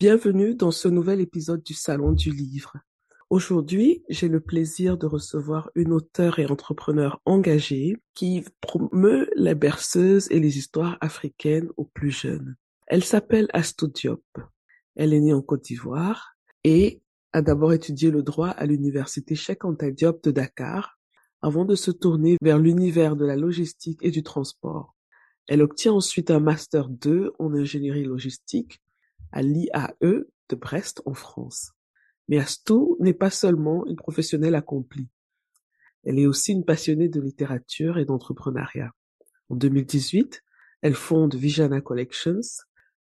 Bienvenue dans ce nouvel épisode du salon du livre. Aujourd'hui, j'ai le plaisir de recevoir une auteure et entrepreneur engagée qui promeut la berceuse et les histoires africaines aux plus jeunes. Elle s'appelle Astou Diop. Elle est née en Côte d'Ivoire et a d'abord étudié le droit à l'université Cheikh Anta Diop de Dakar avant de se tourner vers l'univers de la logistique et du transport. Elle obtient ensuite un master 2 en ingénierie logistique à l'IAE de Brest en France. Mais Astou n'est pas seulement une professionnelle accomplie. Elle est aussi une passionnée de littérature et d'entrepreneuriat. En 2018, elle fonde Vijana Collections,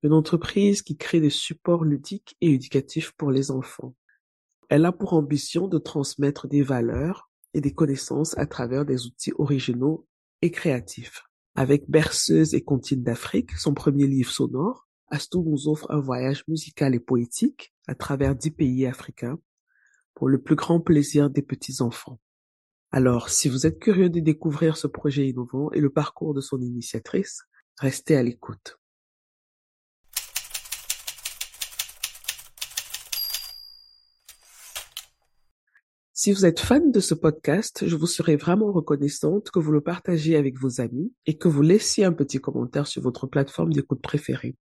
une entreprise qui crée des supports ludiques et éducatifs pour les enfants. Elle a pour ambition de transmettre des valeurs et des connaissances à travers des outils originaux et créatifs. Avec Berceuse et Comptine d'Afrique, son premier livre sonore, Astou nous offre un voyage musical et poétique à travers dix pays africains pour le plus grand plaisir des petits-enfants. Alors, si vous êtes curieux de découvrir ce projet innovant et le parcours de son initiatrice, restez à l'écoute. Si vous êtes fan de ce podcast, je vous serais vraiment reconnaissante que vous le partagiez avec vos amis et que vous laissiez un petit commentaire sur votre plateforme d'écoute préférée.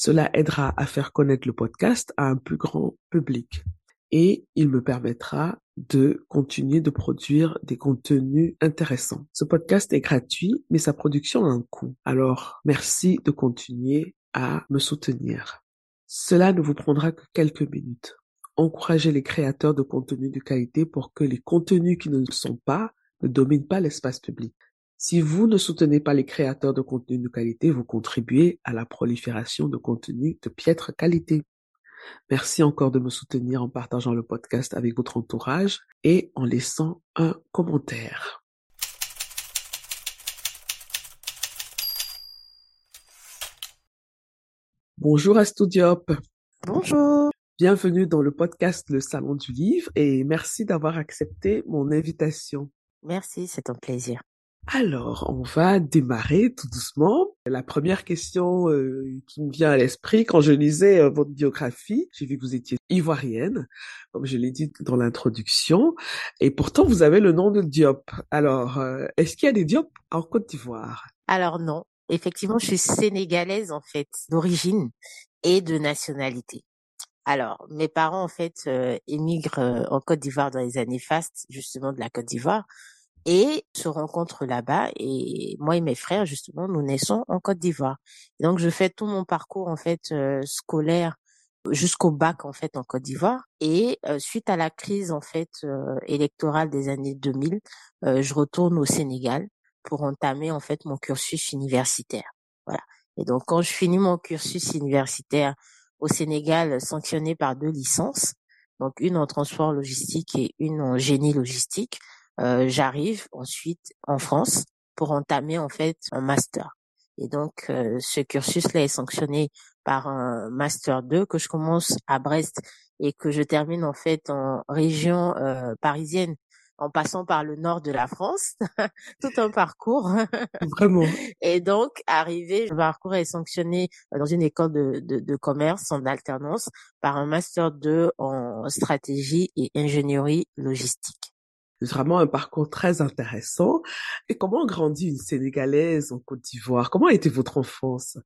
Cela aidera à faire connaître le podcast à un plus grand public et il me permettra de continuer de produire des contenus intéressants. Ce podcast est gratuit, mais sa production a un coût. Alors, merci de continuer à me soutenir. Cela ne vous prendra que quelques minutes encourager les créateurs de contenus de qualité pour que les contenus qui ne le sont pas ne dominent pas l'espace public. Si vous ne soutenez pas les créateurs de contenus de qualité, vous contribuez à la prolifération de contenus de piètre qualité. Merci encore de me soutenir en partageant le podcast avec votre entourage et en laissant un commentaire. Bonjour Astudiop. Bonjour. Bienvenue dans le podcast Le Salon du Livre et merci d'avoir accepté mon invitation. Merci, c'est un plaisir. Alors, on va démarrer tout doucement. La première question euh, qui me vient à l'esprit quand je lisais euh, votre biographie, j'ai vu que vous étiez ivoirienne, comme je l'ai dit dans l'introduction, et pourtant vous avez le nom de Diop. Alors, euh, est-ce qu'il y a des Diop en Côte d'Ivoire? Alors non, effectivement, je suis sénégalaise en fait, d'origine et de nationalité. Alors, mes parents, en fait, euh, émigrent euh, en Côte d'Ivoire dans les années fastes, justement, de la Côte d'Ivoire, et se rencontrent là-bas. Et moi et mes frères, justement, nous naissons en Côte d'Ivoire. Donc, je fais tout mon parcours, en fait, euh, scolaire jusqu'au bac, en fait, en Côte d'Ivoire. Et suite à la crise, en fait, électorale des années 2000, je retourne au Sénégal pour entamer, en fait, mon cursus universitaire. Voilà. Et donc, quand je finis mon cursus universitaire, au Sénégal sanctionné par deux licences, donc une en transport logistique et une en génie logistique. Euh, J'arrive ensuite en France pour entamer en fait un master. Et donc euh, ce cursus-là est sanctionné par un master 2 que je commence à Brest et que je termine en fait en région euh, parisienne en passant par le nord de la France, tout un parcours. Vraiment. Et donc, arrivé, le parcours est sanctionné dans une école de, de, de commerce en alternance par un master 2 en stratégie et ingénierie logistique. C'est vraiment un parcours très intéressant. Et comment grandit une Sénégalaise en Côte d'Ivoire? Comment a été votre enfance?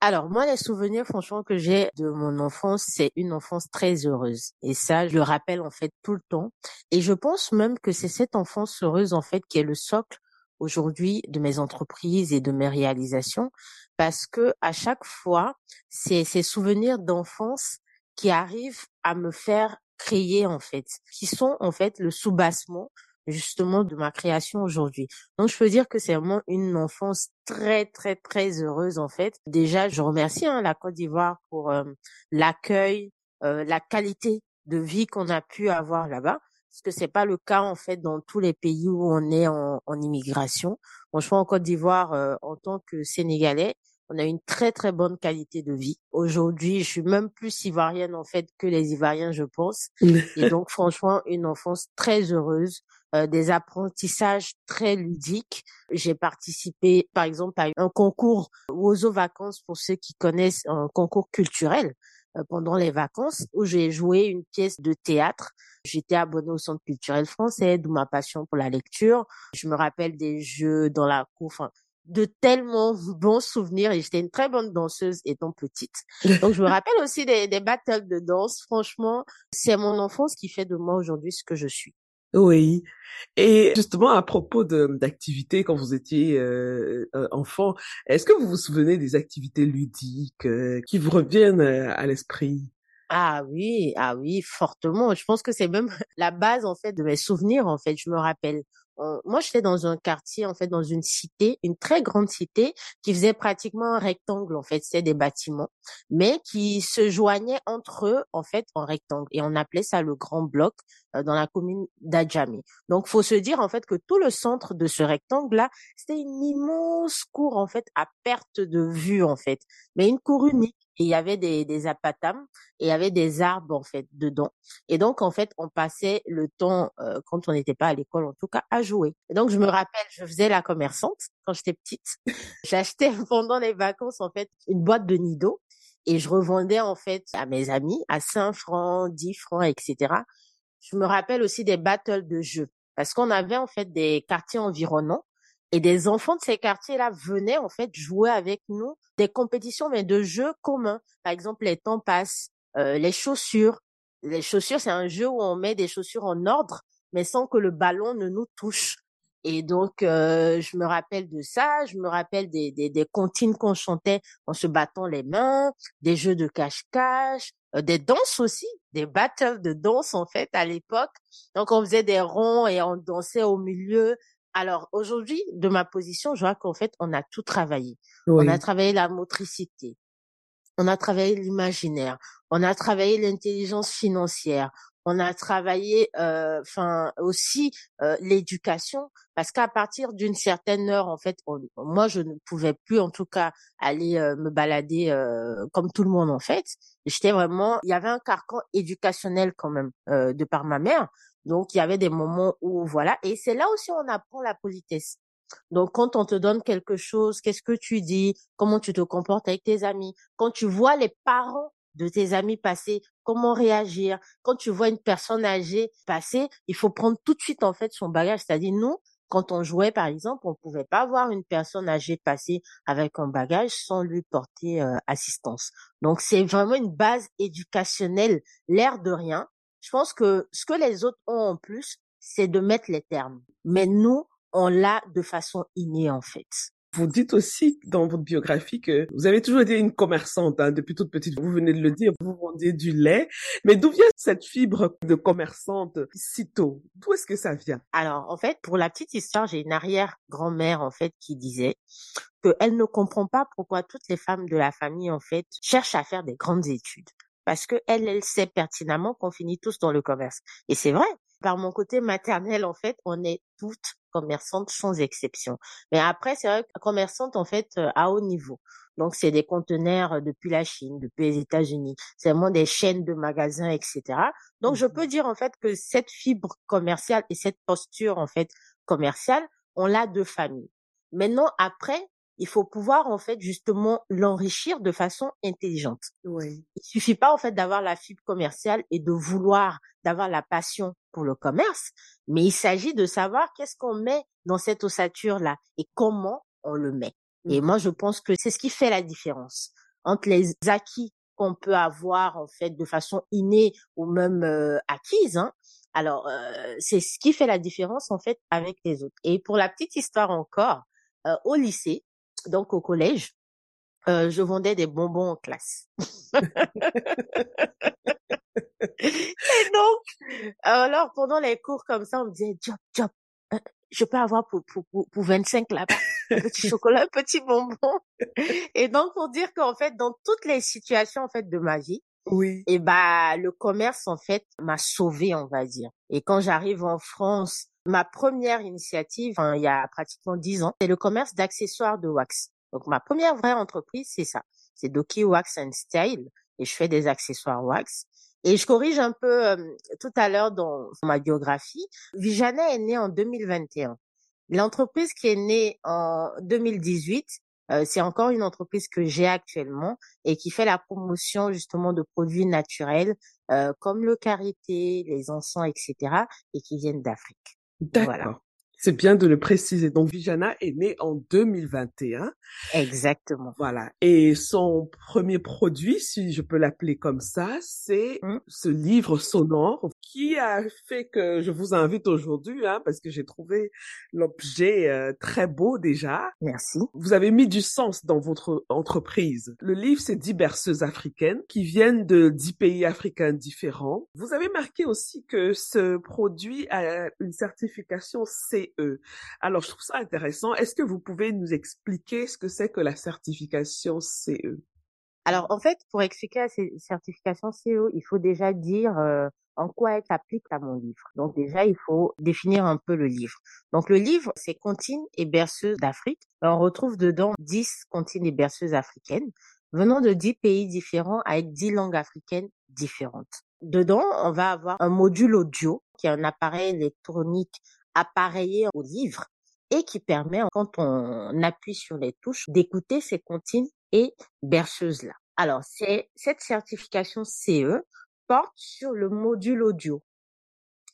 Alors moi, les souvenirs franchement que j'ai de mon enfance, c'est une enfance très heureuse. Et ça, je le rappelle en fait tout le temps. Et je pense même que c'est cette enfance heureuse en fait qui est le socle aujourd'hui de mes entreprises et de mes réalisations, parce que à chaque fois, c'est ces souvenirs d'enfance qui arrivent à me faire créer en fait, qui sont en fait le soubassement justement de ma création aujourd'hui. Donc je peux dire que c'est vraiment une enfance très très très heureuse en fait. Déjà, je remercie hein, la Côte d'Ivoire pour euh, l'accueil, euh, la qualité de vie qu'on a pu avoir là-bas parce que c'est pas le cas en fait dans tous les pays où on est en, en immigration. Franchement, en Côte d'Ivoire, euh, en tant que Sénégalais, on a une très très bonne qualité de vie. Aujourd'hui, je suis même plus ivoirienne en fait que les Ivoiriens, je pense. Et donc, franchement, une enfance très heureuse, euh, des apprentissages très ludiques. J'ai participé, par exemple, à un concours aux vacances pour ceux qui connaissent un concours culturel euh, pendant les vacances où j'ai joué une pièce de théâtre. J'étais abonnée au Centre culturel français, d'où ma passion pour la lecture. Je me rappelle des jeux dans la cour, enfin, de tellement bons souvenirs et j'étais une très bonne danseuse étant petite. Donc je me rappelle aussi des, des battles de danse. Franchement, c'est mon enfance qui fait de moi aujourd'hui ce que je suis. Oui. Et justement, à propos d'activités quand vous étiez euh, euh, enfant, est-ce que vous vous souvenez des activités ludiques euh, qui vous reviennent à l'esprit? Ah oui, ah oui, fortement. Je pense que c'est même la base en fait de mes souvenirs en fait. Je me rappelle moi, j'étais dans un quartier, en fait, dans une cité, une très grande cité, qui faisait pratiquement un rectangle, en fait, c'est des bâtiments, mais qui se joignaient entre eux, en fait, en rectangle. Et on appelait ça le Grand Bloc euh, dans la commune d'Adjami. Donc, faut se dire, en fait, que tout le centre de ce rectangle-là, c'était une immense cour, en fait, à perte de vue, en fait, mais une cour unique et il y avait des, des apatams et il y avait des arbres en fait dedans. Et donc en fait on passait le temps euh, quand on n'était pas à l'école en tout cas à jouer. Donc je me rappelle, je faisais la commerçante quand j'étais petite. J'achetais pendant les vacances en fait une boîte de nido et je revendais en fait à mes amis à 5 francs, 10 francs, etc. Je me rappelle aussi des battles de jeux parce qu'on avait en fait des quartiers environnants et des enfants de ces quartiers-là venaient en fait jouer avec nous des compétitions, mais de jeux communs. Par exemple, les temps passent, euh, les chaussures. Les chaussures, c'est un jeu où on met des chaussures en ordre, mais sans que le ballon ne nous touche. Et donc, euh, je me rappelle de ça. Je me rappelle des, des, des comptines qu'on chantait en se battant les mains, des jeux de cache-cache, euh, des danses aussi, des battles de danse en fait à l'époque. Donc, on faisait des ronds et on dansait au milieu alors aujourd'hui, de ma position, je vois qu'en fait, on a tout travaillé. On a travaillé la motricité, on a travaillé l'imaginaire, on a travaillé l'intelligence financière, on a travaillé, euh, enfin aussi euh, l'éducation, parce qu'à partir d'une certaine heure, en fait, moi je ne pouvais plus, en tout cas, aller euh, me balader comme tout le monde en fait. J'étais vraiment, il y avait un carcan éducationnel quand même de par ma mère. Donc, il y avait des moments où, voilà, et c'est là aussi on apprend la politesse. Donc, quand on te donne quelque chose, qu'est-ce que tu dis, comment tu te comportes avec tes amis, quand tu vois les parents de tes amis passer, comment réagir, quand tu vois une personne âgée passer, il faut prendre tout de suite, en fait, son bagage. C'est-à-dire, nous, quand on jouait, par exemple, on pouvait pas voir une personne âgée passer avec un bagage sans lui porter euh, assistance. Donc, c'est vraiment une base éducationnelle, l'air de rien, je pense que ce que les autres ont en plus, c'est de mettre les termes. Mais nous, on l'a de façon innée, en fait. Vous dites aussi dans votre biographie que vous avez toujours été une commerçante hein, depuis toute petite. Vous venez de le dire, vous vendiez du lait. Mais d'où vient cette fibre de commerçante si tôt? D'où est-ce que ça vient? Alors, en fait, pour la petite histoire, j'ai une arrière-grand-mère en fait qui disait qu'elle ne comprend pas pourquoi toutes les femmes de la famille en fait cherchent à faire des grandes études parce que elle, elle sait pertinemment qu'on finit tous dans le commerce. Et c'est vrai. Par mon côté maternel, en fait, on est toutes commerçantes sans exception. Mais après, c'est vrai que commerçantes, en fait, euh, à haut niveau. Donc, c'est des conteneurs euh, depuis la Chine, depuis les États-Unis. C'est vraiment des chaînes de magasins, etc. Donc, je mmh peux dire, en fait, que cette fibre commerciale et cette posture, en fait, commerciale, on l'a de famille. Maintenant, après, il faut pouvoir en fait justement l'enrichir de façon intelligente. Oui. Il suffit pas en fait d'avoir la fibre commerciale et de vouloir d'avoir la passion pour le commerce, mais il s'agit de savoir qu'est-ce qu'on met dans cette ossature là et comment on le met. Et moi je pense que c'est ce qui fait la différence entre les acquis qu'on peut avoir en fait de façon innée ou même euh, acquise. Hein. Alors euh, c'est ce qui fait la différence en fait avec les autres. Et pour la petite histoire encore, euh, au lycée, donc au collège, euh, je vendais des bonbons en classe. Et donc, alors pendant les cours comme ça, on me disait, job, job, euh, je peux avoir pour, pour, pour, pour 25 là-bas, un petit chocolat, un petit bonbon. Et donc, pour dire qu'en fait, dans toutes les situations, en fait, de ma vie, Oui. et bah, le commerce, en fait, m'a sauvé, on va dire. Et quand j'arrive en France, ma première initiative, hein, il y a pratiquement dix ans, c'est le commerce d'accessoires de wax. Donc, ma première vraie entreprise, c'est ça. C'est Doki Wax and Style. Et je fais des accessoires wax. Et je corrige un peu euh, tout à l'heure dans ma biographie. Vijana est née en 2021. L'entreprise qui est née en 2018, euh, c'est encore une entreprise que j'ai actuellement et qui fait la promotion justement de produits naturels euh, comme le karité, les encens, etc. et qui viennent d'Afrique. D'accord. Voilà. C'est bien de le préciser. Donc, Vijana est née en 2021. Exactement. Voilà. Et son premier produit, si je peux l'appeler comme ça, c'est Mm. ce livre sonore qui a fait que je vous invite aujourd'hui, hein, parce que j'ai trouvé l'objet euh, très beau déjà. Merci. Vous avez mis du sens dans votre entreprise. Le livre, c'est 10 berceuses africaines qui viennent de 10 pays africains différents. Vous avez marqué aussi que ce produit a une certification CE. Alors, je trouve ça intéressant. Est-ce que vous pouvez nous expliquer ce que c'est que la certification E? CE? Alors, en fait, pour expliquer la cer- certification CEO, il faut déjà dire euh, en quoi elle s'applique à mon livre. Donc, déjà, il faut définir un peu le livre. Donc, le livre, c'est Comptines et berceuses d'Afrique. On retrouve dedans 10 comptines et berceuses africaines venant de 10 pays différents avec 10 langues africaines différentes. Dedans, on va avoir un module audio qui est un appareil électronique appareillé au livre et qui permet, quand on appuie sur les touches, d'écouter ces comptines et berceuses-là. Alors, c'est, cette certification CE porte sur le module audio,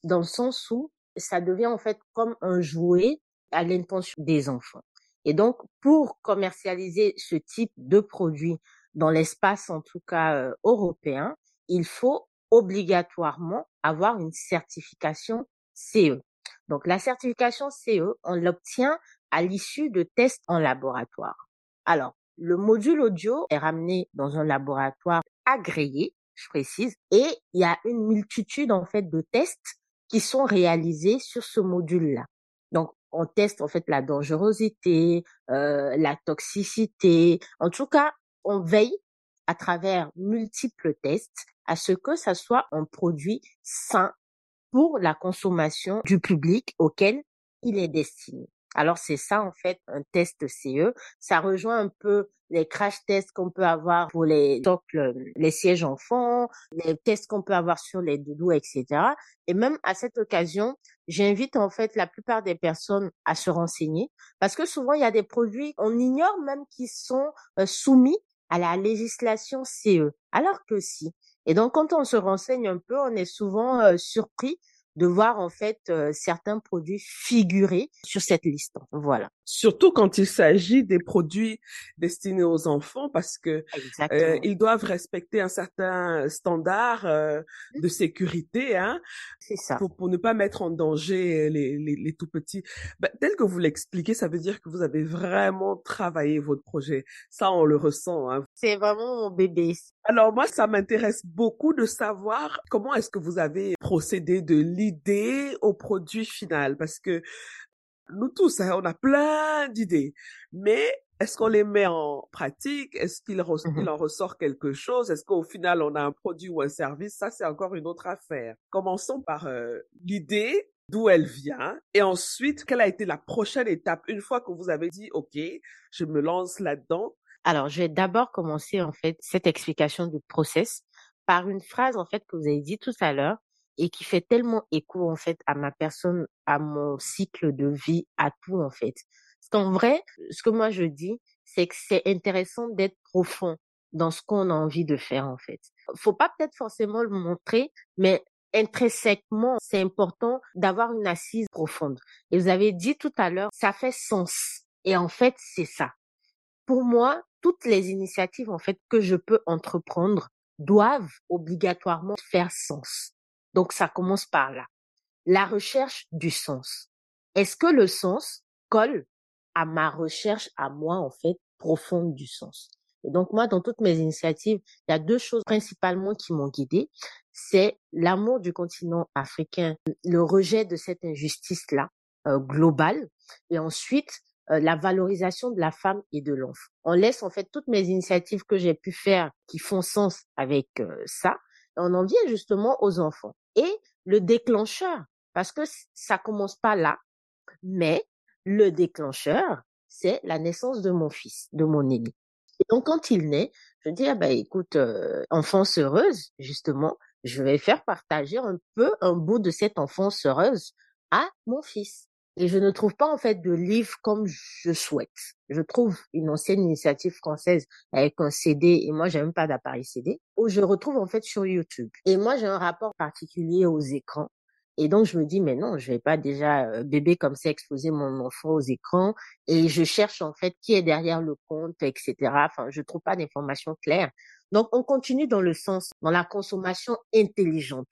dans le sens où ça devient en fait comme un jouet à l'intention des enfants. Et donc, pour commercialiser ce type de produit dans l'espace, en tout cas euh, européen, il faut obligatoirement avoir une certification CE. Donc, la certification CE, on l'obtient à l'issue de tests en laboratoire. Alors, le module audio est ramené dans un laboratoire agréé, je précise, et il y a une multitude en fait de tests qui sont réalisés sur ce module-là. Donc, on teste en fait la dangerosité, euh, la toxicité. En tout cas, on veille à travers multiples tests à ce que ça soit un produit sain pour la consommation du public auquel il est destiné. Alors c'est ça en fait un test CE. Ça rejoint un peu les crash tests qu'on peut avoir pour les socles, les sièges enfants, les tests qu'on peut avoir sur les doudous, etc. Et même à cette occasion, j'invite en fait la plupart des personnes à se renseigner parce que souvent il y a des produits, on ignore même qu'ils sont euh, soumis à la législation CE, alors que si. Et donc quand on se renseigne un peu, on est souvent euh, surpris de voir en fait euh, certains produits figurer sur cette liste. Voilà. Surtout quand il s'agit des produits destinés aux enfants, parce que euh, ils doivent respecter un certain standard euh, de sécurité, hein, ça. pour, pour ne pas mettre en danger les, les, les tout petits. Ben, tel que vous l'expliquez, ça veut dire que vous avez vraiment travaillé votre projet. Ça, on le ressent. Hein. C'est vraiment mon bébé. Alors moi, ça m'intéresse beaucoup de savoir comment est-ce que vous avez procédé de l'idée au produit final, parce que nous tous, hein, on a plein d'idées, mais est-ce qu'on les met en pratique? Est-ce qu'il res- Mhm. il en ressort quelque chose? Est-ce qu'au final, on a un produit ou un service? Ça, c'est encore une autre affaire. Commençons par euh, l'idée, d'où elle vient, et ensuite, quelle a été la prochaine étape? Une fois que vous avez dit, OK, je me lance là-dedans. Alors, je vais d'abord commencer en fait cette explication du process par une phrase en fait que vous avez dit tout à l'heure et qui fait tellement écho en fait à ma personne, à mon cycle de vie, à tout en fait. Parce qu'en vrai, ce que moi je dis, c'est que c'est intéressant d'être profond dans ce qu'on a envie de faire en fait. Faut pas peut-être forcément le montrer, mais intrinsèquement, c'est important d'avoir une assise profonde. Et vous avez dit tout à l'heure, ça fait sens. Et en fait, c'est ça pour moi, toutes les initiatives en fait que je peux entreprendre doivent obligatoirement faire sens. Donc ça commence par là. La recherche du sens. Est-ce que le sens colle à ma recherche à moi en fait profonde du sens? Et donc moi, dans toutes mes initiatives, il y a deux choses principalement qui m'ont guidée. C'est l'amour du continent africain, le rejet de cette injustice-là euh, globale, et ensuite euh, la valorisation de la femme et de l'enfant. On laisse en fait toutes mes initiatives que j'ai pu faire qui font sens avec euh, ça, et on en vient justement aux enfants. Et le déclencheur, parce que ça commence pas là, mais le déclencheur, c'est la naissance de mon fils, de mon aîné. Et donc, quand il naît, je dis, ah ben, écoute, euh, enfance heureuse, justement, je vais faire partager un peu un bout de cette enfance heureuse à mon fils. Et je ne trouve pas en fait de livre comme je souhaite. Je trouve une ancienne initiative française avec un CD, et moi j'aime pas d'appareil CD, où je retrouve en fait sur YouTube. Et moi j'ai un rapport particulier aux écrans. Et donc, je me dis, mais non, je vais pas déjà euh, bébé comme ça exposer mon enfant aux écrans. Et je cherche en fait qui est derrière le compte, etc. Enfin, je trouve pas d'informations claires. Donc, on continue dans le sens, dans la consommation intelligente,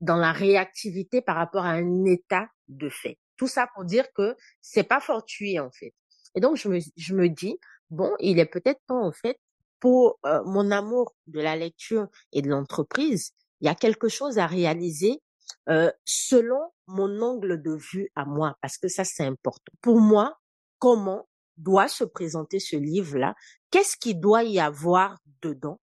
dans la réactivité par rapport à un état de fait. Tout ça pour dire que c'est pas fortuit en fait. Et donc, je me, je me dis, bon, il est peut-être temps en fait pour euh, mon amour de la lecture et de l'entreprise, il y a quelque chose à réaliser euh, selon mon angle de vue à moi, parce que ça c'est important. Pour moi, comment doit se présenter ce livre-là? Qu'est-ce qu'il doit y avoir dedans?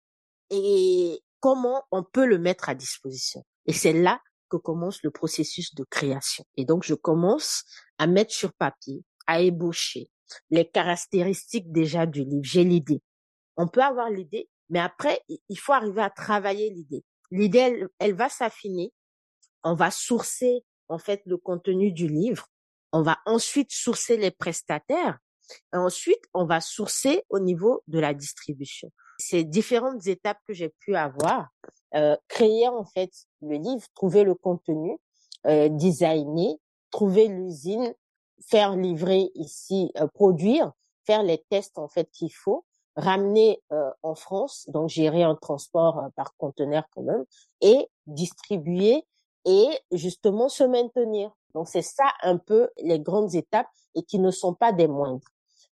Et comment on peut le mettre à disposition? Et c'est là que commence le processus de création. Et donc, je commence à mettre sur papier, à ébaucher les caractéristiques déjà du livre. J'ai l'idée. On peut avoir l'idée, mais après, il faut arriver à travailler l'idée. L'idée, elle va s'affiner on va sourcer en fait le contenu du livre, on va ensuite sourcer les prestataires, et ensuite on va sourcer au niveau de la distribution. Ces différentes étapes que j'ai pu avoir, créer en fait le livre, trouver le contenu, euh, designer, trouver l'usine, faire livrer ici, euh, produire, faire les tests en fait qu'il faut, ramener euh, en France, donc gérer un transport euh, par conteneur quand même, et distribuer et justement se maintenir. Donc c'est ça un peu les grandes étapes et qui ne sont pas des moindres.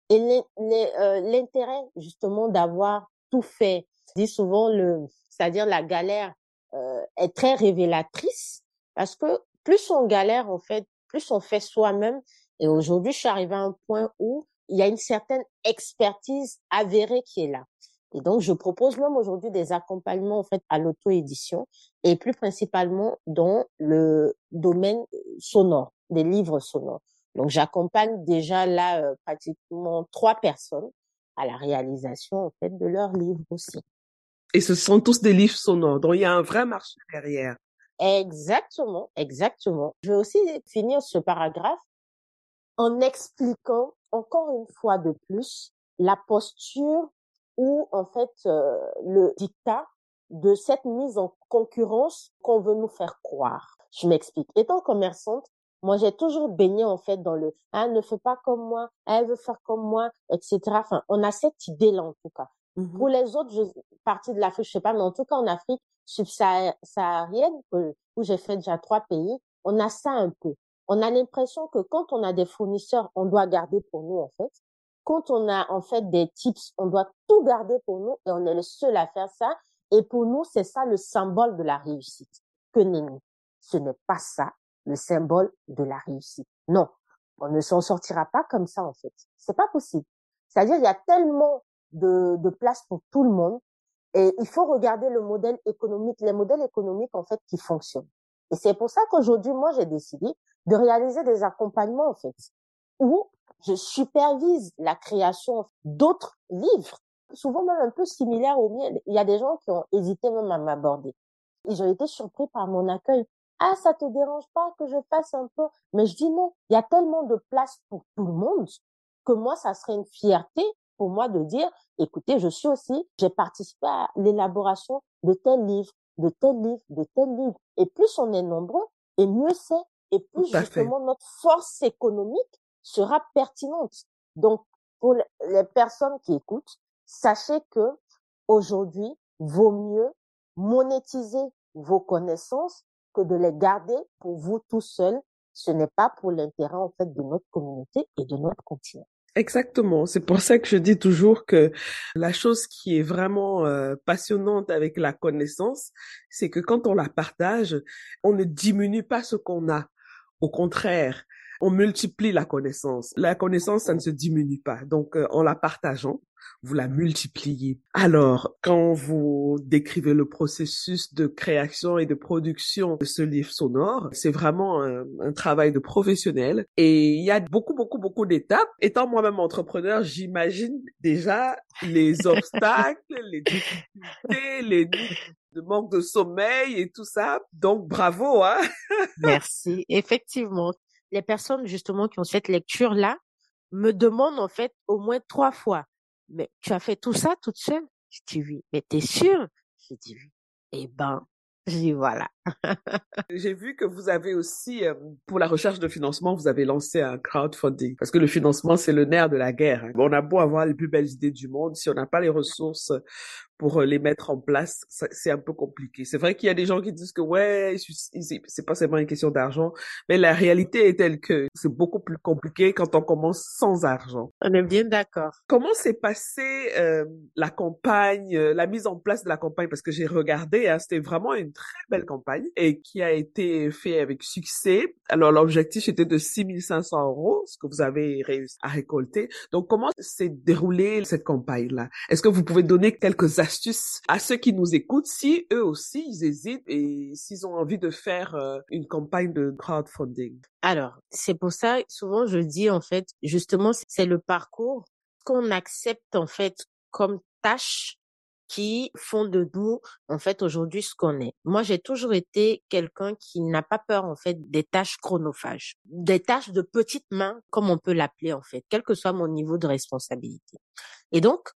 Et euh, l'intérêt justement d'avoir tout fait, je dis souvent le, c'est-à-dire la galère euh, est très révélatrice parce que plus on galère en fait, plus on fait soi-même. Et aujourd'hui, je suis arrivée à un point où il y a une certaine expertise avérée qui est là. Et donc, je propose même aujourd'hui des accompagnements en fait à l'auto-édition et plus principalement dans le domaine sonore, des livres sonores. Donc, j'accompagne déjà là euh, pratiquement trois personnes à la réalisation en fait de leurs livres aussi. Et ce sont tous des livres sonores, donc il y a un vrai marché derrière. Exactement, exactement. Je vais aussi finir ce paragraphe en expliquant encore une fois de plus la posture ou en fait euh, le dictat de cette mise en concurrence qu'on veut nous faire croire. Je m'explique. Étant commerçante, moi j'ai toujours baigné en fait dans le ah ne fais pas comme moi, elle veut faire comme moi, etc. Enfin, on a cette idée-là en tout cas. Mmh Pour les autres je, parties de l'Afrique, je sais pas, mais en tout cas en Afrique subsaharienne, où j'ai fait déjà trois pays, on a ça un peu. On a l'impression que quand on a des fournisseurs, on doit garder pour nous en fait quand on a en fait des tips, on doit tout garder pour nous et on est le seul à faire ça. Et pour nous, c'est ça le symbole de la réussite. Que nenni. Ce n'est pas ça le symbole de la réussite. Non, on ne s'en sortira pas comme ça en fait. C'est pas possible. C'est-à-dire il y a tellement de, de place pour tout le monde et il faut regarder le modèle économique, les modèles économiques en fait qui fonctionnent. Et c'est pour ça qu'aujourd'hui moi j'ai décidé de réaliser des accompagnements en fait où je supervise la création d'autres livres, souvent même un peu similaires aux miens. Il y a des gens qui ont hésité même à m'aborder. Ils ont été surpris par mon accueil. Ah, ça te dérange pas que je fasse un peu? Mais je dis non, il y a tellement de place pour tout le monde que moi, ça serait une fierté pour moi de dire, écoutez, je suis aussi, j'ai participé à l'élaboration de tel livre, de tel livre, de tel livre. Et plus on est nombreux, et mieux c'est, et plus justement notre force économique sera pertinente. Donc, pour les personnes qui écoutent, sachez que aujourd'hui, vaut mieux monétiser vos connaissances que de les garder pour vous tout seul. Ce n'est pas pour l'intérêt, en fait, de notre communauté et de notre continent. Exactement. C'est pour ça que je dis toujours que la chose qui est vraiment euh, passionnante avec la connaissance, c'est que quand on la partage, on ne diminue pas ce qu'on a. Au contraire, on multiplie la connaissance. La connaissance, ça ne se diminue pas. Donc, euh, en la partageant, vous la multipliez. Alors, quand vous décrivez le processus de création et de production de ce livre sonore, c'est vraiment un, un, travail de professionnel et il y a beaucoup, beaucoup, beaucoup d'étapes. Étant moi-même entrepreneur, j'imagine déjà les obstacles, les difficultés, les de manque de sommeil et tout ça. Donc, bravo, hein. Merci. Effectivement, les personnes justement qui ont cette lecture-là me demandent en fait au moins trois fois, mais tu as fait tout ça toute seule? Je dis oui. Mais t'es sûre? Je dis. Eh ben, je dis voilà. J'ai vu que vous avez aussi, euh, pour la recherche de financement, vous avez lancé un crowdfunding. Parce que le financement, c'est le nerf de la guerre. Hein. On a beau avoir les plus belles idées du monde, si on n'a pas les ressources pour euh, les mettre en place, c'est un peu compliqué. C'est vrai qu'il y a des gens qui disent que ouais, c'est pas seulement une question d'argent, mais la réalité est telle que c'est beaucoup plus compliqué quand on commence sans argent. On est bien d'accord. Comment s'est passée euh, la campagne, la mise en place de la campagne? Parce que j'ai regardé, hein, c'était vraiment une très belle campagne et qui a été fait avec succès. Alors l'objectif était de 6500 euros, ce que vous avez réussi à récolter. Donc comment s'est déroulée cette campagne-là? Est-ce que vous pouvez donner quelques astuces à ceux qui nous écoutent si eux aussi ils hésitent et s'ils ont envie de faire euh, une campagne de crowdfunding? Alors, c'est pour ça souvent je dis en fait justement c'est le parcours qu'on accepte en fait comme tâche qui font de nous en fait aujourd'hui ce qu'on est. Moi, j'ai toujours été quelqu'un qui n'a pas peur en fait des tâches chronophages, des tâches de petites mains comme on peut l'appeler en fait, quel que soit mon niveau de responsabilité. Et donc,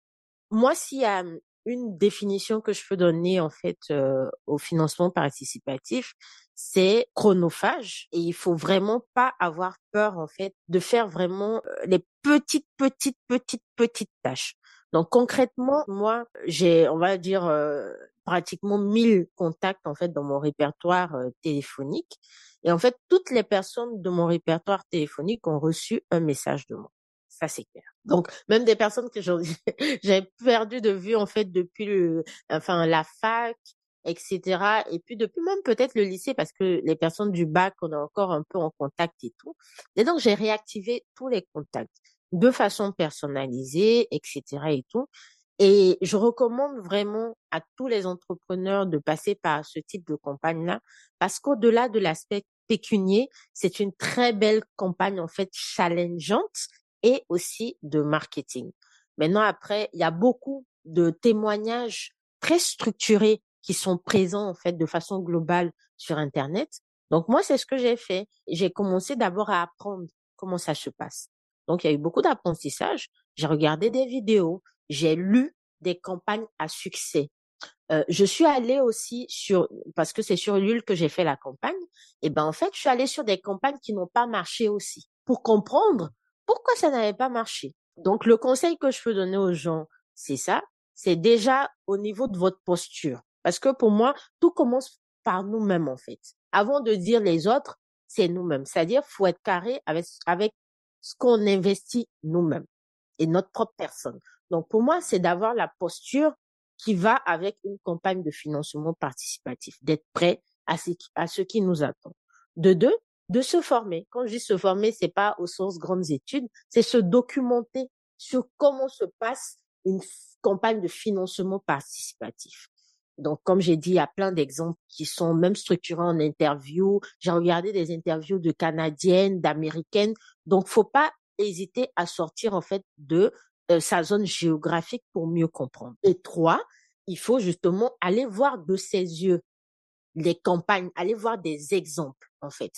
moi, s'il y a une définition que je peux donner en fait euh, au financement participatif, c'est chronophage et il faut vraiment pas avoir peur en fait de faire vraiment euh, les petites petites petites petites tâches. Donc concrètement, moi, j'ai on va dire euh, pratiquement 1000 contacts en fait dans mon répertoire téléphonique et en fait toutes les personnes de mon répertoire téléphonique ont reçu un message de moi. Ça, c'est clair. Donc, même des personnes que j'ai perdu de vue, en fait, depuis le, enfin, la fac, etc. Et puis, depuis même peut-être le lycée, parce que les personnes du bac, on est encore un peu en contact et tout. Et donc, j'ai réactivé tous les contacts de façon personnalisée, etc. et tout. Et je recommande vraiment à tous les entrepreneurs de passer par ce type de campagne-là, parce qu'au-delà de l'aspect pécunier, c'est une très belle campagne en fait challengeante et aussi de marketing. Maintenant, après, il y a beaucoup de témoignages très structurés qui sont présents en fait de façon globale sur Internet. Donc moi, c'est ce que j'ai fait. J'ai commencé d'abord à apprendre comment ça se passe. Donc il y a eu beaucoup d'apprentissage. J'ai regardé des vidéos, j'ai lu des campagnes à succès. Euh, je suis allée aussi sur parce que c'est sur Lul que j'ai fait la campagne. Et ben en fait, je suis allée sur des campagnes qui n'ont pas marché aussi pour comprendre pourquoi ça n'avait pas marché Donc, le conseil que je peux donner aux gens, c'est ça. C'est déjà au niveau de votre posture. Parce que pour moi, tout commence par nous-mêmes, en fait. Avant de dire les autres, c'est nous-mêmes. C'est-à-dire, faut être carré avec, avec ce qu'on investit nous-mêmes et notre propre personne. Donc, pour moi, c'est d'avoir la posture qui va avec une campagne de financement participatif, d'être prêt à ce, qui nous attend. De deux, de se former. Quand je dis se former, c'est pas au sens grandes études, c'est se documenter sur comment se passe une campagne de financement participatif. Donc, comme j'ai dit, il y a plein d'exemples qui sont même structurés en interview. J'ai regardé des interviews de Canadiennes, d'Américaines. Donc, faut pas hésiter à sortir, en fait, de euh, sa zone géographique pour mieux comprendre. Et trois, il faut justement aller voir de ses yeux les campagnes, aller voir des exemples, en fait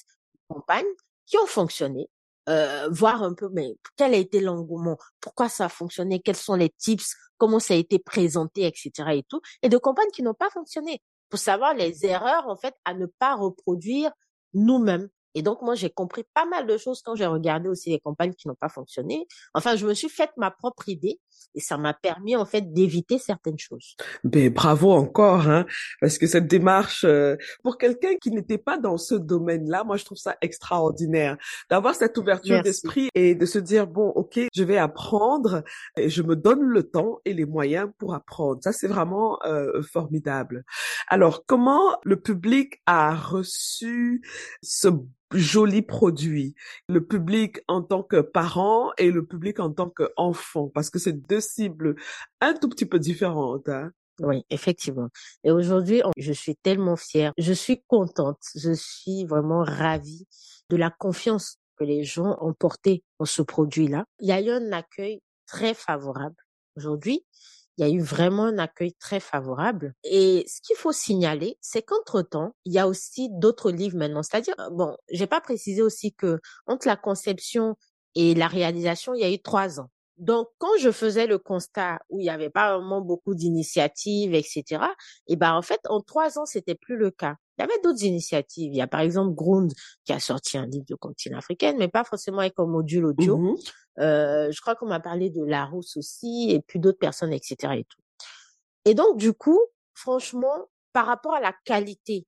campagnes qui ont fonctionné, euh, voir un peu mais quel a été l'engouement, pourquoi ça a fonctionné, quels sont les tips, comment ça a été présenté, etc. et tout, et de campagnes qui n'ont pas fonctionné pour savoir les erreurs en fait à ne pas reproduire nous-mêmes. Et donc moi j'ai compris pas mal de choses quand j'ai regardé aussi les campagnes qui n'ont pas fonctionné. Enfin je me suis faite ma propre idée et ça m'a permis en fait d'éviter certaines choses. Ben bravo encore, hein, parce que cette démarche euh, pour quelqu'un qui n'était pas dans ce domaine-là, moi je trouve ça extraordinaire d'avoir cette ouverture d'esprit et de se dire bon, ok, je vais apprendre et je me donne le temps et les moyens pour apprendre. Ça c'est vraiment euh, formidable. Alors comment le public a reçu ce joli produit? Le public en tant que parent et le public en tant qu'enfant, parce que c'est deux cibles un tout petit peu différentes. Hein. Oui, effectivement. Et aujourd'hui, je suis tellement fière, je suis contente, je suis vraiment ravie de la confiance que les gens ont portée en ce produit-là. Il y a eu un accueil très favorable aujourd'hui il y a eu vraiment un accueil très favorable. Et ce qu'il faut signaler, c'est qu'entre-temps, il y a aussi d'autres livres maintenant. C'est-à-dire, euh, bon, j'ai pas précisé aussi que entre la conception et la réalisation, il y a eu trois ans. Donc, quand je faisais le constat où il n'y avait pas vraiment beaucoup d'initiatives, etc., et ben en fait, en trois ans, c'était plus le cas. Il y avait d'autres initiatives. Il y a par exemple Grund qui a sorti un livre de continent africaine, mais pas forcément avec un module audio. Mmh euh, je crois qu'on m'a parlé de Larousse aussi, et puis d'autres personnes, etc. Et tout. Et donc, du coup, franchement, par rapport à la qualité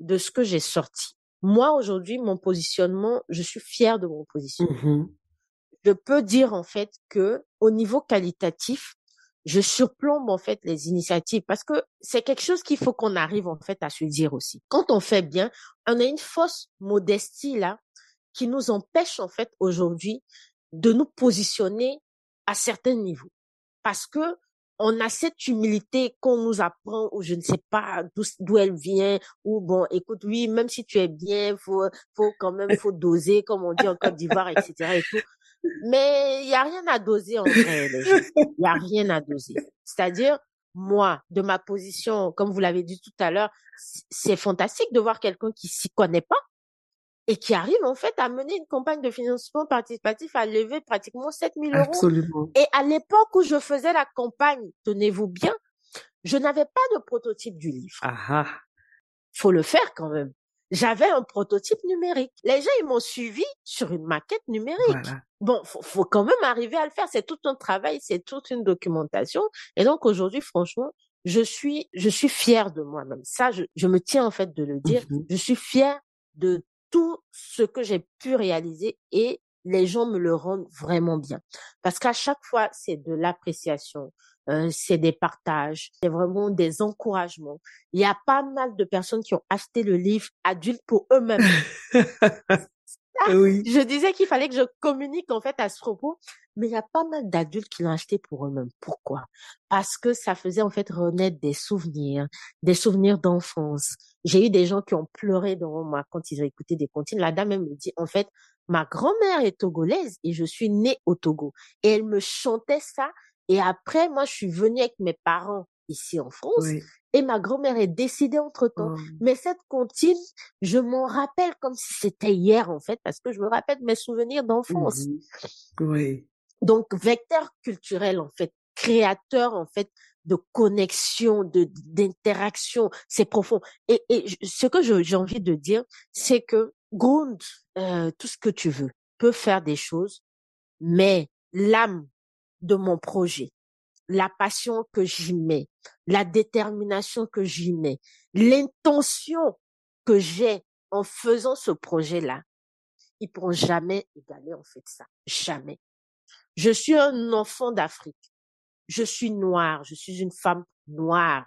de ce que j'ai sorti, moi aujourd'hui, mon positionnement, je suis fière de mon positionnement. Mmh je peux dire en fait que au niveau qualitatif, je surplombe en fait les initiatives parce que c'est quelque chose qu'il faut qu'on arrive en fait à se dire aussi. Quand on fait bien, on a une fausse modestie là qui nous empêche en fait aujourd'hui de nous positionner à certains niveaux. Parce que on a cette humilité qu'on nous apprend ou je ne sais pas d'où elle vient ou bon écoute oui même si tu es bien faut faut quand même faut doser comme on dit en Côte d'Ivoire etc et tout mais il y a rien à doser en vrai il y a rien à doser c'est-à-dire moi de ma position comme vous l'avez dit tout à l'heure c'est fantastique de voir quelqu'un qui s'y connaît pas et qui arrive en fait à mener une campagne de financement participatif à lever pratiquement 7000 euros. Absolument. Et à l'époque où je faisais la campagne, tenez-vous bien, je n'avais pas de prototype du livre. Ah Faut le faire quand même. J'avais un prototype numérique. Les gens, ils m'ont suivi sur une maquette numérique. Bon, faut, faut quand même arriver à le faire. C'est tout un travail, c'est toute une documentation. Et donc aujourd'hui, franchement, je suis, je suis fière de moi-même. Ça, je, je me tiens en fait de le dire. Mhm. Je suis fière de tout ce que j'ai pu réaliser et les gens me le rendent vraiment bien. Parce qu'à chaque fois, c'est de l'appréciation, euh, c'est des partages, c'est vraiment des encouragements. Il y a pas mal de personnes qui ont acheté le livre adulte pour eux-mêmes. oui. Je disais qu'il fallait que je communique en fait à ce propos, mais il y a pas mal d'adultes qui l'ont acheté pour eux-mêmes. Pourquoi? Parce que ça faisait en fait renaître des souvenirs, des souvenirs d'enfance. J'ai eu des gens qui ont pleuré devant moi quand ils ont écouté des comptines. La dame elle me dit en fait, ma grand-mère est togolaise et je suis née au Togo et elle me chantait ça. Et après, moi, je suis venue avec mes parents ici en France et ma grand-mère est décédée entre-temps. Oh. Mais cette comptine, je m'en rappelle comme si c'était hier, en fait, parce que je me rappelle mes souvenirs d'enfance. Mmh oui. Donc, vecteur culturel, en fait, créateur, en fait, de connexion, de d'interaction, c'est profond. Et, et ce que j'ai envie de dire, c'est que Grund, euh, tout ce que tu veux, peut faire des choses, mais l'âme de mon projet, la passion que j'y mets, la détermination que j'y mets, l'intention que j'ai en faisant ce projet-là, ils pourront jamais égaler en fait ça. Jamais. Je suis un enfant d'Afrique. Je suis noire. Je suis une femme noire.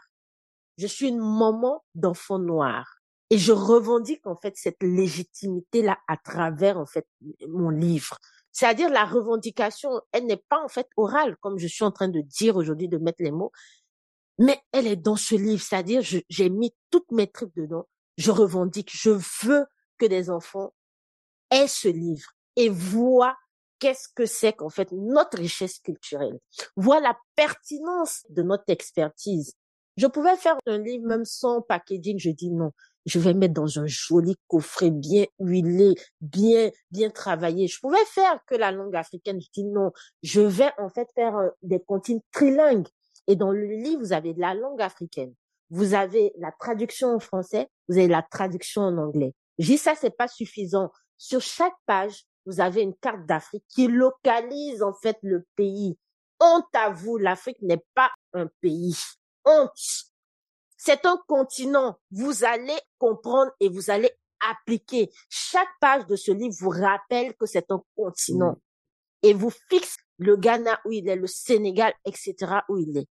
Je suis une maman d'enfant noir. Et je revendique en fait cette légitimité-là à travers en fait mon livre. C'est-à-dire la revendication, elle n'est pas en fait orale, comme je suis en train de dire aujourd'hui, de mettre les mots, mais elle est dans ce livre. C'est-à-dire, j'ai mis toutes mes tripes dedans. Je revendique, je veux que des enfants aient ce livre et voient qu'est-ce que c'est qu'en fait notre richesse culturelle, voient la pertinence de notre expertise. Je pouvais faire un livre même sans packaging, je dis non je vais mettre dans un joli coffret bien huilé, bien bien travaillé. Je pouvais faire que la langue africaine. Je dis non, je vais en fait faire euh, des comptines trilingues. Et dans le livre, vous avez de la langue africaine, vous avez la traduction en français, vous avez la traduction en anglais. Je dis ça, c'est pas suffisant. Sur chaque page, vous avez une carte d'Afrique qui localise en fait le pays. honte à vous, l'Afrique n'est pas un pays. Honte. C'est un continent. Vous allez comprendre et vous allez appliquer. Chaque page de ce livre vous rappelle que c'est un continent. Et vous fixe le Ghana où il est, le Sénégal, etc. où il est.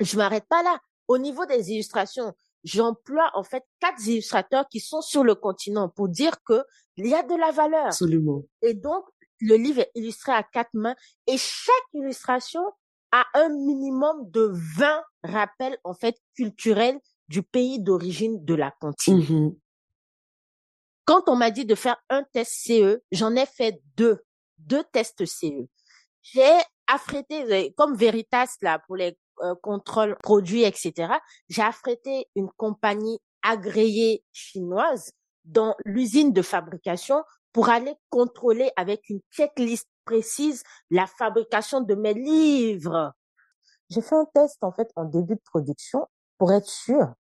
Je m'arrête pas là. Au niveau des illustrations, j'emploie en fait quatre illustrateurs qui sont sur le continent pour dire que il y a de la valeur. Absolument. Et donc, le livre est illustré à quatre mains et chaque illustration a un minimum de 20 rappels en fait culturels du pays d'origine de la cantine. Mhm. Quand on m'a dit de faire un test CE, j'en ai fait deux, deux tests CE. J'ai affrété, comme Veritas là pour les euh, contrôles produits, etc. J'ai affrété une compagnie agréée chinoise dans l'usine de fabrication pour aller contrôler avec une checklist précise la fabrication de mes livres. J'ai fait un test en fait en début de production pour être sûr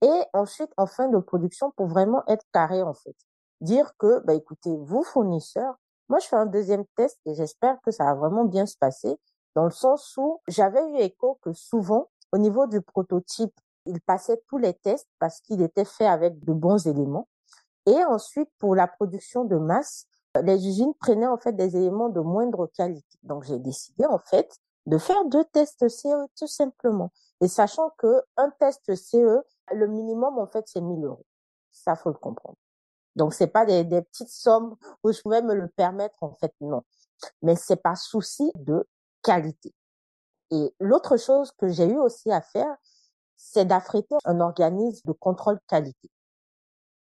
et ensuite en fin de production pour vraiment être carré en fait. Dire que bah écoutez, vous fournisseurs, moi je fais un deuxième test et j'espère que ça va vraiment bien se passer dans le sens où j'avais eu écho que souvent au niveau du prototype, il passait tous les tests parce qu'il était fait avec de bons éléments et ensuite, pour la production de masse, les usines prenaient en fait des éléments de moindre qualité. Donc, j'ai décidé en fait de faire deux tests CE tout simplement. Et sachant que un test CE, le minimum en fait c'est 1000 euros. Ça faut le comprendre. Donc c'est pas des, des petites sommes où je pouvais me le permettre en fait non. Mais c'est par souci de qualité. Et l'autre chose que j'ai eu aussi à faire, c'est d'affréter un organisme de contrôle qualité.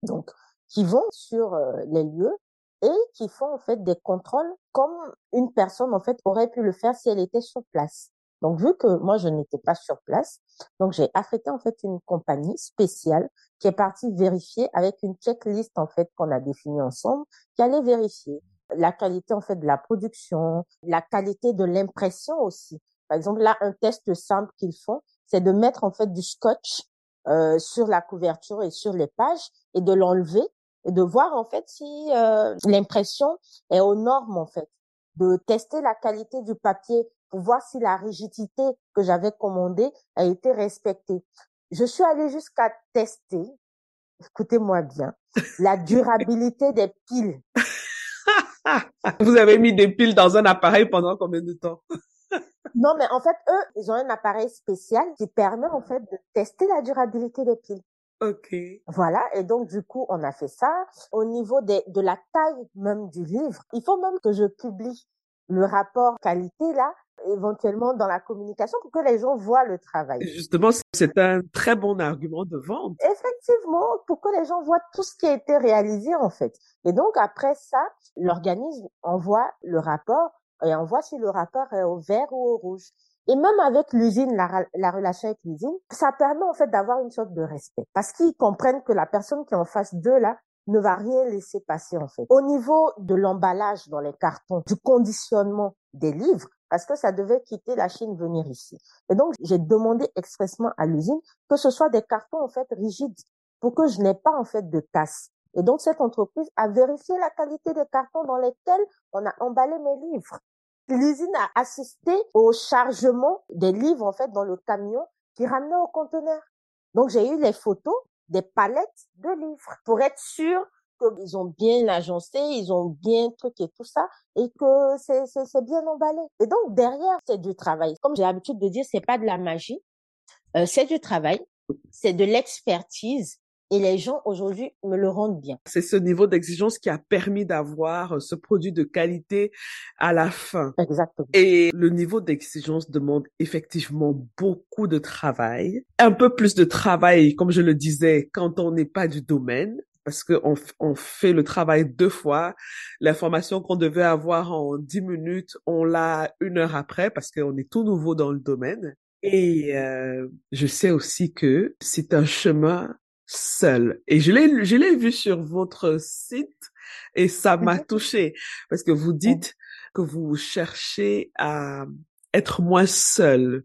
Donc qui vont sur euh, les lieux et qui font en fait des contrôles comme une personne en fait aurait pu le faire si elle était sur place. Donc vu que moi je n'étais pas sur place, donc j'ai affrété en fait une compagnie spéciale qui est partie vérifier avec une checklist en fait qu'on a définie ensemble, qui allait vérifier la qualité en fait de la production, la qualité de l'impression aussi. Par exemple là un test simple qu'ils font, c'est de mettre en fait du scotch euh, sur la couverture et sur les pages et de l'enlever et de voir en fait si euh, l'impression est aux normes en fait, de tester la qualité du papier pour voir si la rigidité que j'avais commandée a été respectée. Je suis allée jusqu'à tester, écoutez-moi bien, la durabilité des piles. Vous avez mis des piles dans un appareil pendant combien de temps? Non, mais en fait, eux, ils ont un appareil spécial qui permet en fait de tester la durabilité des piles. Ok. Voilà, et donc du coup, on a fait ça. Au niveau des, de la taille même du livre, il faut même que je publie le rapport qualité là, éventuellement dans la communication pour que les gens voient le travail. Justement, c'est un très bon argument de vente. Effectivement, pour que les gens voient tout ce qui a été réalisé en fait. Et donc après ça, l'organisme envoie le rapport et on voit si le rapport est au vert ou au rouge. Et même avec l'usine, la, la, relation avec l'usine, ça permet en fait d'avoir une sorte de respect. Parce qu'ils comprennent que la personne qui est en face d'eux là ne va rien laisser passer en fait. Au niveau de l'emballage dans les cartons, du conditionnement des livres, parce que ça devait quitter la Chine, venir ici. Et donc, j'ai demandé expressement à l'usine que ce soit des cartons en fait rigides pour que je n'ai pas en fait de casse. Et donc, cette entreprise a vérifié la qualité des cartons dans lesquels on a emballé mes livres. L'usine a assisté au chargement des livres en fait dans le camion qui ramenait au conteneur. Donc j'ai eu les photos des palettes de livres pour être sûr qu'ils ont bien agencé, ils ont bien truc et tout ça, et que c'est c'est bien emballé. Et donc derrière c'est du travail. Comme j'ai l'habitude de dire, c'est pas de la magie, euh, c'est du travail, c'est de l'expertise, et les gens aujourd'hui me le rendent bien. C'est ce niveau d'exigence qui a permis d'avoir euh, ce produit de qualité à la fin. Exactement. Et le niveau d'exigence demande effectivement beaucoup de travail, un peu plus de travail, comme je le disais, quand on n'est pas du domaine parce qu'on on fait le travail deux fois. L'information qu'on devait avoir en dix minutes, on l'a une heure après parce qu'on est tout nouveau dans le domaine. Et euh, je sais aussi que c'est un chemin seul. Et je l'ai, je l'ai vu sur votre site et ça m'a mhm. touché parce que vous dites que vous cherchez à être moins seul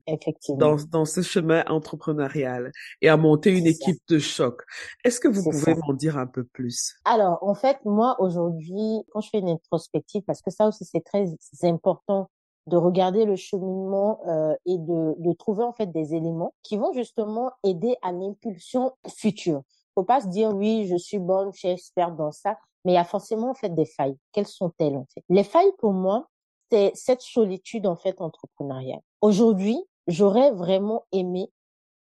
dans, dans ce chemin entrepreneurial et à monter une équipe de choc. Est-ce que vous pouvez m'en dire un peu plus? Alors, en fait, moi, aujourd'hui, quand je fais une introspective, parce que ça aussi, c'est très important de regarder le cheminement euh, et de, de trouver en fait des éléments qui vont justement aider à l'impulsion future. Faut pas se dire oui, je suis bonne, je suis experte dans ça, mais il y a forcément en fait des failles. Quelles sont-elles en fait? Les failles pour moi, c'est cette solitude en fait entrepreneuriale. Aujourd'hui, j'aurais vraiment aimé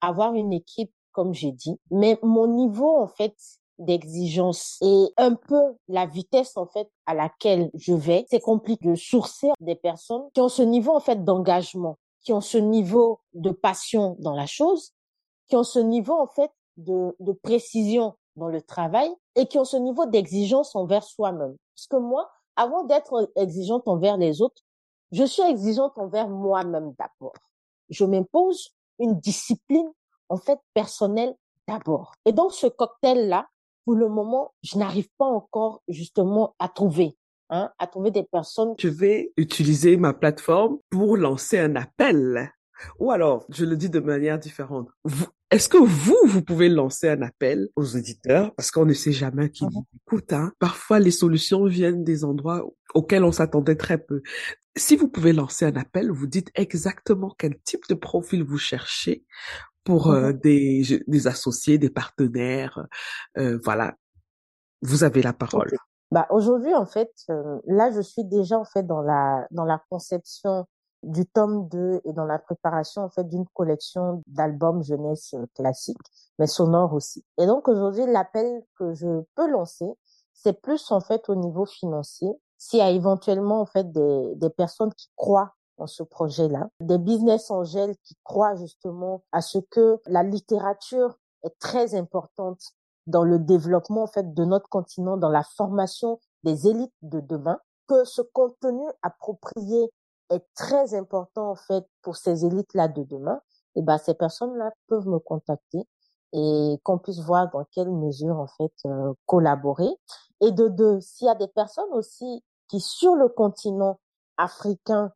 avoir une équipe comme j'ai dit, mais mon niveau en fait d'exigence et un peu la vitesse en fait à laquelle je vais, c'est compliqué de sourcer des personnes qui ont ce niveau en fait d'engagement, qui ont ce niveau de passion dans la chose, qui ont ce niveau en fait de, de précision dans le travail et qui ont ce niveau d'exigence envers soi-même. Parce que moi, avant d'être exigeante envers les autres, je suis exigeante envers moi-même d'abord. Je m'impose une discipline en fait personnelle d'abord. Et donc ce cocktail-là, pour le moment, je n'arrive pas encore justement à trouver. Hein, à trouver des personnes. Je vais utiliser ma plateforme pour lancer un appel. Ou alors, je le dis de manière différente. Est-ce que vous, vous pouvez lancer un appel aux auditeurs? Parce qu'on ne sait jamais qui vous mhm. écoute. Hein? Parfois, les solutions viennent des endroits auxquels on s'attendait très peu. Si vous pouvez lancer un appel, vous dites exactement quel type de profil vous cherchez pour euh, mhm. des, des associés, des partenaires. Euh, voilà, vous avez la parole. Bah aujourd'hui en fait, euh, là je suis déjà en fait dans la dans la conception du tome 2 et dans la préparation en fait d'une collection d'albums jeunesse classiques, mais sonores aussi. Et donc aujourd'hui l'appel que je peux lancer, c'est plus en fait au niveau financier. S'il y a éventuellement en fait des, des personnes qui croient dans ce projet-là. Des business angels qui croient justement à ce que la littérature est très importante dans le développement en fait de notre continent, dans la formation des élites de demain, que ce contenu approprié est très important en fait pour ces élites-là de demain. Et ben ces personnes-là peuvent me contacter et qu'on puisse voir dans quelle mesure en fait euh, collaborer. Et de deux, s'il y a des personnes aussi qui sur le continent africain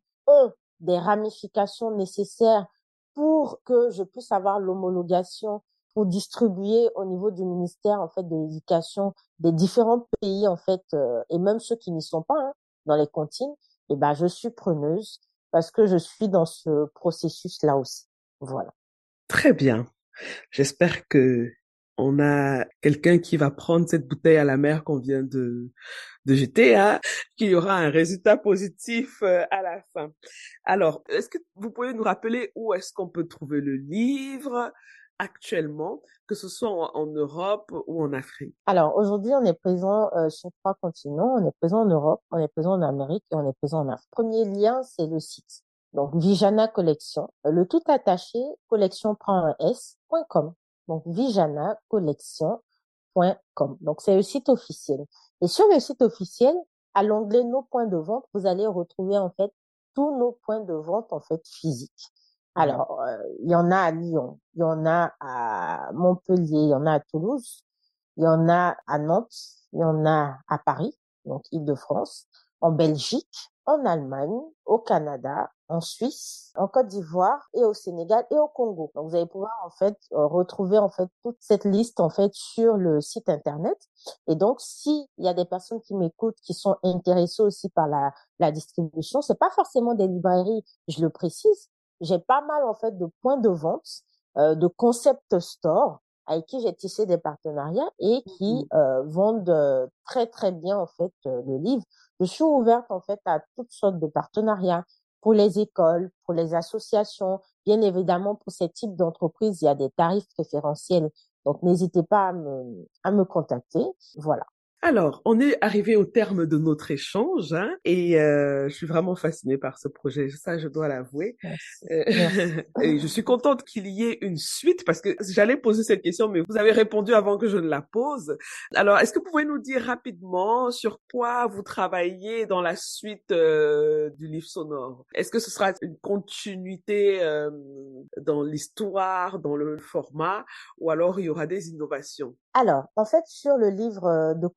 des ramifications nécessaires pour que je puisse avoir l'homologation pour distribuer au niveau du ministère en fait de l'éducation des différents pays en fait euh, et même ceux qui n'y sont pas hein, dans les cantines et eh ben je suis preneuse parce que je suis dans ce processus là aussi. Voilà. Très bien. J'espère que on a quelqu'un qui va prendre cette bouteille à la mer qu'on vient de, de jeter, hein, qu'il y aura un résultat positif euh, à la fin. Alors, est-ce que vous pouvez nous rappeler où est-ce qu'on peut trouver le livre actuellement, que ce soit en, Europe ou en Afrique? Alors, aujourd'hui, on est présent euh, sur trois continents. On est présent en Europe, on est présent en Amérique et on est présent en Afrique. Premier lien, c'est le site. Donc, Vijana Collection. Le tout attaché, collection donc vijanacollection.com. Donc c'est le site officiel. Et sur le site officiel, à l'onglet nos points de vente, vous allez retrouver en fait tous nos points de vente en fait physiques. Alors, euh, il y en a à Lyon, il y en a à Montpellier, il y en a à Toulouse, il y en a à Nantes, il y en a à Paris, donc Île-de-France, en Belgique, en Allemagne, au Canada, en Suisse, en Côte d'Ivoire et au Sénégal et au Congo. Donc vous allez pouvoir en fait euh, retrouver en fait toute cette liste en fait sur le site internet. Et donc si il y a des personnes qui m'écoutent qui sont intéressées aussi par la la distribution, c'est pas forcément des librairies, je le précise. J'ai pas mal en fait de points de vente, euh, de concept store avec qui j'ai tissé des partenariats et qui mmh. euh, vendent euh, très très bien en fait le livre. Je suis ouverte en fait à toutes sortes de partenariats pour les écoles, pour les associations. Bien évidemment, pour ces types d'entreprises, il y a des tarifs préférentiels. Donc, n'hésitez pas à me, à me contacter. Voilà. Alors, on est arrivé au terme de notre échange hein, et euh, je suis vraiment fascinée par ce projet, ça je dois l'avouer. Euh, et je suis contente qu'il y ait une suite parce que j'allais poser cette question, mais vous avez répondu avant que je ne la pose. Alors, est-ce que vous pouvez nous dire rapidement sur quoi vous travaillez dans la suite euh, du livre sonore? Est-ce que ce sera une continuité euh, dans l'histoire, dans le format, ou alors il y aura des innovations? Alors, en fait, sur le livre de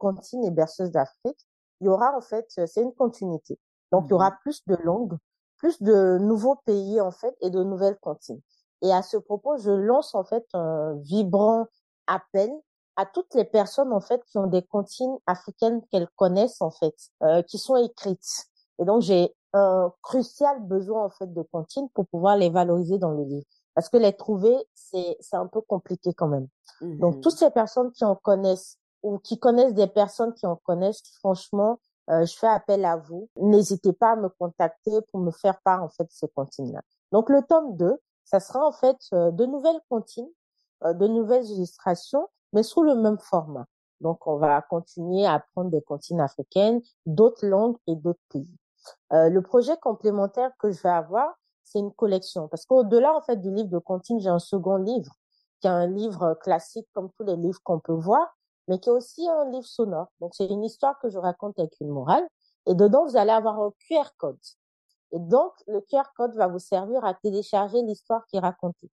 Et berceuse d'Afrique, il y aura en fait, euh, c'est une continuité. Donc, il y aura mmh plus de langues, plus de nouveaux pays en fait et de nouvelles comptines. Et à ce propos, je lance en fait un vibrant appel à toutes les personnes en fait qui ont des comptines africaines qu'elles connaissent en fait, euh, qui sont écrites. Et donc, j'ai un crucial besoin en fait de comptines pour pouvoir les valoriser dans le livre. Parce que les trouver, c'est c'est un peu compliqué quand même. Donc toutes ces personnes qui en connaissent ou qui connaissent des personnes qui en connaissent, franchement, euh, je fais appel à vous. N'hésitez pas à me contacter pour me faire part en fait de ces comptines-là. Donc le tome 2, ça sera en fait euh, de nouvelles comptines, euh, de nouvelles illustrations, mais sous le même format. Donc on va continuer à prendre des comptines africaines, d'autres langues et d'autres pays. Euh, le projet complémentaire que je vais avoir, c'est une collection. Parce qu'au-delà, en fait, du livre de comptines, j'ai un second livre, qui est un livre classique comme tous les livres qu'on peut voir, mais qui est aussi un livre sonore. Donc, c'est une histoire que je raconte avec une morale. Et dedans, vous allez avoir un QR code. Et donc, le QR code va vous servir à télécharger l'histoire qui est racontée.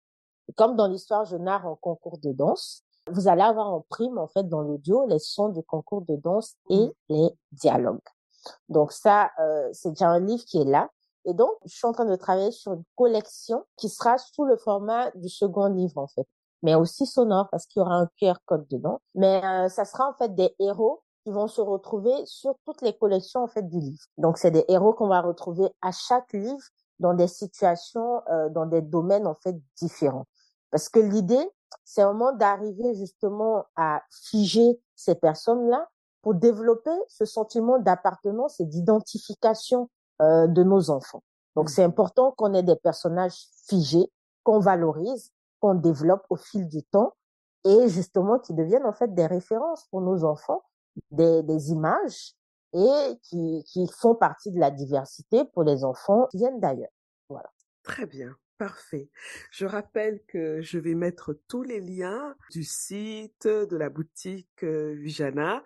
Et comme dans l'histoire, je narre en concours de danse, vous allez avoir en prime, en fait, dans l'audio, les sons du concours de danse et mmh. les dialogues. Donc ça, euh, c'est déjà un livre qui est là. Et donc, je suis en train de travailler sur une collection qui sera sous le format du second livre, en fait, mais aussi sonore parce qu'il y aura un QR code dedans. Mais euh, ça sera en fait des héros qui vont se retrouver sur toutes les collections en fait du livre. Donc, c'est des héros qu'on va retrouver à chaque livre dans des situations, euh, dans des domaines en fait différents. Parce que l'idée, c'est vraiment d'arriver justement à figer ces personnes-là pour développer ce sentiment d'appartenance et d'identification euh, de nos enfants. Donc, c'est mmh. important qu'on ait des personnages figés, qu'on valorise, qu'on développe au fil du temps et justement qui deviennent en fait des références pour nos enfants, des, des images et qui, qui font partie de la diversité pour les enfants qui viennent d'ailleurs. Voilà. Très bien. Parfait. Je rappelle que je vais mettre tous les liens du site, de la boutique euh, Vijana.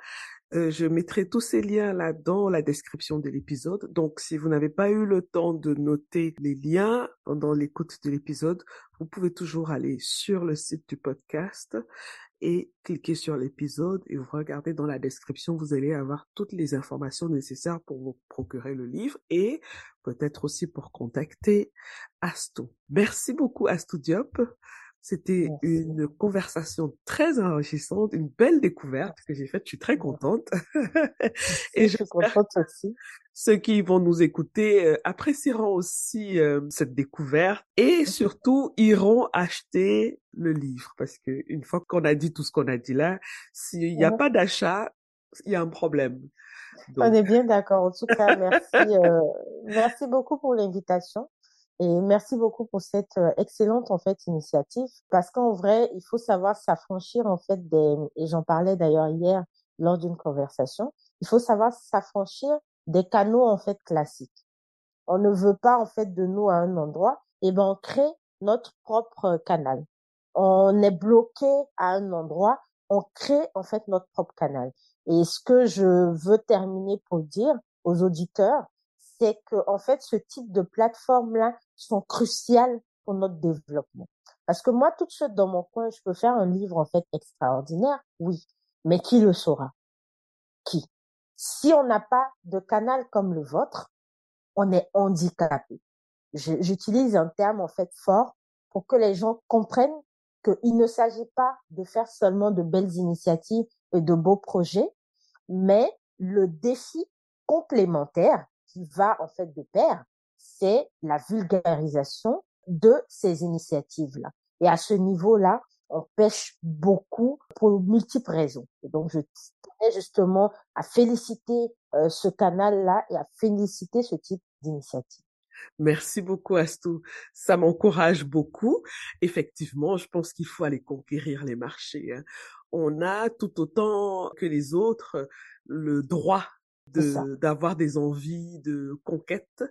Euh, je mettrai tous ces liens là dans la description de l'épisode. Donc, si vous n'avez pas eu le temps de noter les liens pendant l'écoute de l'épisode, vous pouvez toujours aller sur le site du podcast et cliquer sur l'épisode et vous regardez dans la description, vous allez avoir toutes les informations nécessaires pour vous procurer le livre et peut-être aussi pour contacter Asto. Merci beaucoup Asto Diop. C'était une conversation très enrichissante, une belle découverte que j'ai faite. Je suis très contente. et je suis contente aussi. Ceux qui vont nous écouter euh, apprécieront aussi euh, cette découverte et surtout iront acheter le livre parce que une fois qu'on a dit tout ce qu'on a dit là, s'il n'y a pas d'achat, il y a un problème. On est bien d'accord. En tout cas, merci, euh, merci beaucoup pour l'invitation. Et merci beaucoup pour cette euh, excellente en fait initiative parce qu'en vrai, il faut savoir s'affranchir en fait des et j'en parlais d'ailleurs hier lors d'une conversation, il faut savoir s'affranchir des canaux en fait classiques. On ne veut pas en fait de nous à un endroit, et ben on crée notre propre canal. On est bloqué à un endroit, on crée en fait notre propre canal. Et ce que je veux terminer pour dire aux auditeurs, c'est que en fait ce type de plateforme là sont cruciales pour notre développement. Parce que moi, toute seule dans mon coin, je peux faire un livre en fait extraordinaire, oui, mais qui le saura? Qui? Si on n'a pas de canal comme le vôtre, on est handicapé. J'utilise un terme en fait fort pour que les gens comprennent qu'il ne s'agit pas de faire seulement de belles initiatives et de beaux projets, mais le défi complémentaire qui va en fait de pair, c'est la vulgarisation de ces initiatives-là. Et à ce niveau-là, on pêche beaucoup pour multiples raisons. Et donc, je tenais justement à féliciter euh, ce canal-là et à féliciter ce type d'initiative. Merci beaucoup, Astou. Ça m'encourage beaucoup. Effectivement, je pense qu'il faut aller conquérir les marchés. Hein. On a tout autant que les autres le droit d'avoir des envies de conquête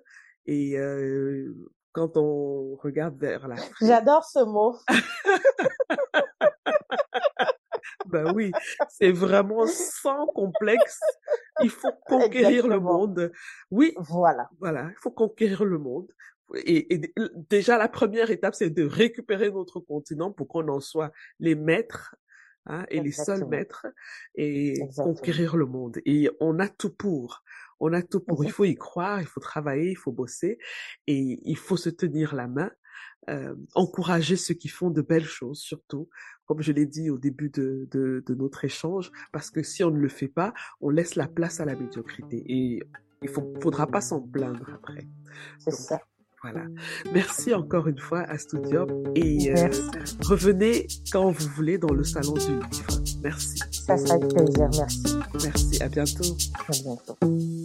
et euh, quand on regarde vers la J'adore ce mot. ben oui, c'est vraiment sans complexe. Il faut conquérir le monde. Oui. Voilà. Voilà, il faut conquérir le monde. Et, et, déjà, la première étape, c'est de récupérer notre continent pour qu'on en soit les maîtres hein, et les seuls maîtres et conquérir le monde. Et on a tout pour. On a tout pour. Il faut y croire, il faut travailler, il faut bosser et il faut se tenir la main. Euh, encourager ceux qui font de belles choses, surtout, comme je l'ai dit au début de, de, de, notre échange, parce que si on ne le fait pas, on laisse la place à la médiocrité. Et il ne faudra pas s'en plaindre après. C'est ça. Voilà. Merci encore une fois à Studio et euh, revenez quand vous voulez dans le salon du livre. Merci. Ça sera avec plaisir. Merci. Merci. À bientôt. À bientôt.